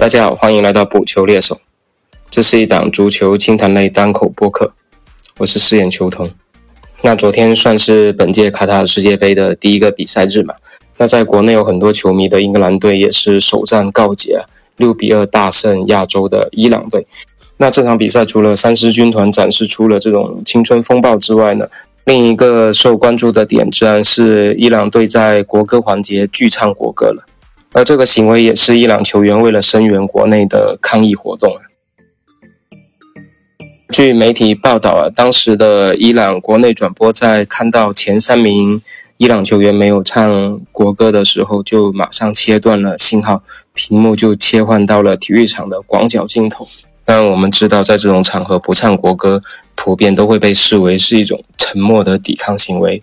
大家好，欢迎来到补球猎手。这是一档足球清谈类单口播客，我是饰演球童。那昨天算是本届卡塔尔世界杯的第一个比赛日嘛？那在国内有很多球迷的英格兰队也是首战告捷，六比二大胜亚洲的伊朗队。那这场比赛除了三狮军团展示出了这种青春风暴之外呢，另一个受关注的点自然是伊朗队在国歌环节拒唱国歌了。而这个行为也是伊朗球员为了声援国内的抗议活动。据媒体报道啊，当时的伊朗国内转播在看到前三名伊朗球员没有唱国歌的时候，就马上切断了信号，屏幕就切换到了体育场的广角镜头。但我们知道，在这种场合不唱国歌，普遍都会被视为是一种沉默的抵抗行为。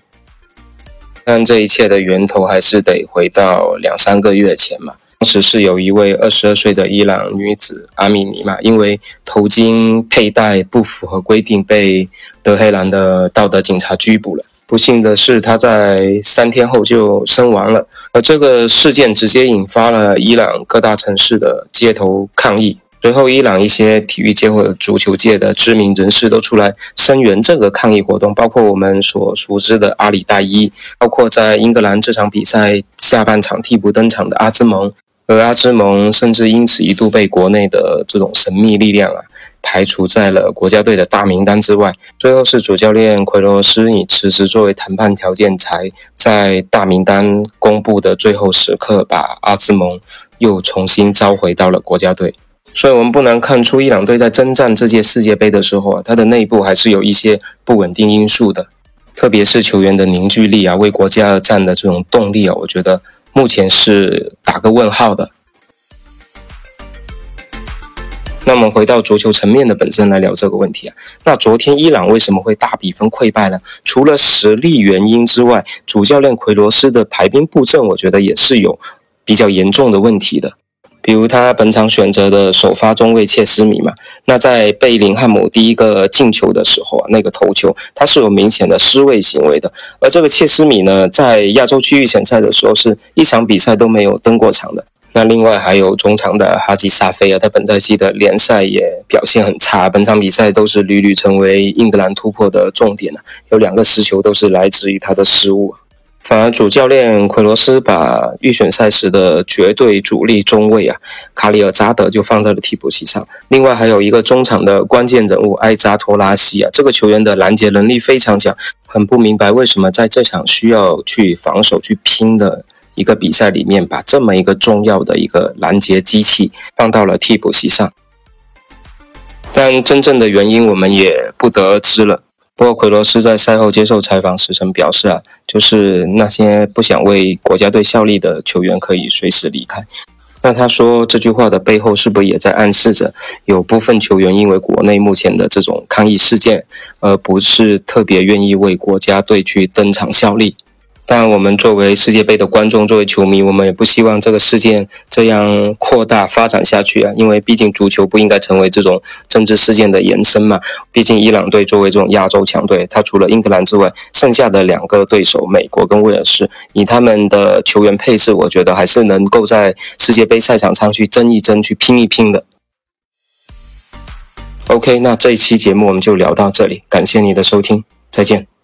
但这一切的源头还是得回到两三个月前嘛。当时是有一位二十二岁的伊朗女子阿米尼嘛，因为头巾佩戴不符合规定，被德黑兰的道德警察拘捕了。不幸的是，她在三天后就身亡了。而这个事件直接引发了伊朗各大城市的街头抗议。随后，伊朗一些体育界或者足球界的知名人士都出来声援这个抗议活动，包括我们所熟知的阿里大伊，包括在英格兰这场比赛下半场替补登场的阿兹蒙，而阿兹蒙甚至因此一度被国内的这种神秘力量啊排除在了国家队的大名单之外。最后是主教练奎罗斯以辞职作为谈判条件，才在大名单公布的最后时刻把阿兹蒙又重新召回到了国家队。所以，我们不难看出，伊朗队在征战这届世界杯的时候啊，它的内部还是有一些不稳定因素的，特别是球员的凝聚力啊，为国家而战的这种动力啊，我觉得目前是打个问号的。那么，回到足球层面的本身来聊这个问题啊，那昨天伊朗为什么会大比分溃败呢？除了实力原因之外，主教练奎罗斯的排兵布阵，我觉得也是有比较严重的问题的。比如他本场选择的首发中卫切斯米嘛，那在贝林汉姆第一个进球的时候啊，那个头球他是有明显的失位行为的。而这个切斯米呢，在亚洲区域选赛的时候是一场比赛都没有登过场的。那另外还有中场的哈吉萨菲啊，他本赛季的联赛也表现很差，本场比赛都是屡屡成为英格兰突破的重点啊，有两个失球都是来自于他的失误。反而主教练奎罗斯把预选赛时的绝对主力中卫啊卡里尔扎德就放在了替补席上，另外还有一个中场的关键人物埃扎托拉西啊，这个球员的拦截能力非常强，很不明白为什么在这场需要去防守去拼的一个比赛里面，把这么一个重要的一个拦截机器放到了替补席上，但真正的原因我们也不得而知了。不过，奎罗斯在赛后接受采访时曾表示啊，就是那些不想为国家队效力的球员可以随时离开。那他说这句话的背后，是不是也在暗示着有部分球员因为国内目前的这种抗议事件，而不是特别愿意为国家队去登场效力？但我们作为世界杯的观众，作为球迷，我们也不希望这个事件这样扩大发展下去啊！因为毕竟足球不应该成为这种政治事件的延伸嘛。毕竟伊朗队作为这种亚洲强队，他除了英格兰之外，剩下的两个对手美国跟威尔士，以他们的球员配置，我觉得还是能够在世界杯赛场上去争一争、去拼一拼的。OK，那这一期节目我们就聊到这里，感谢你的收听，再见。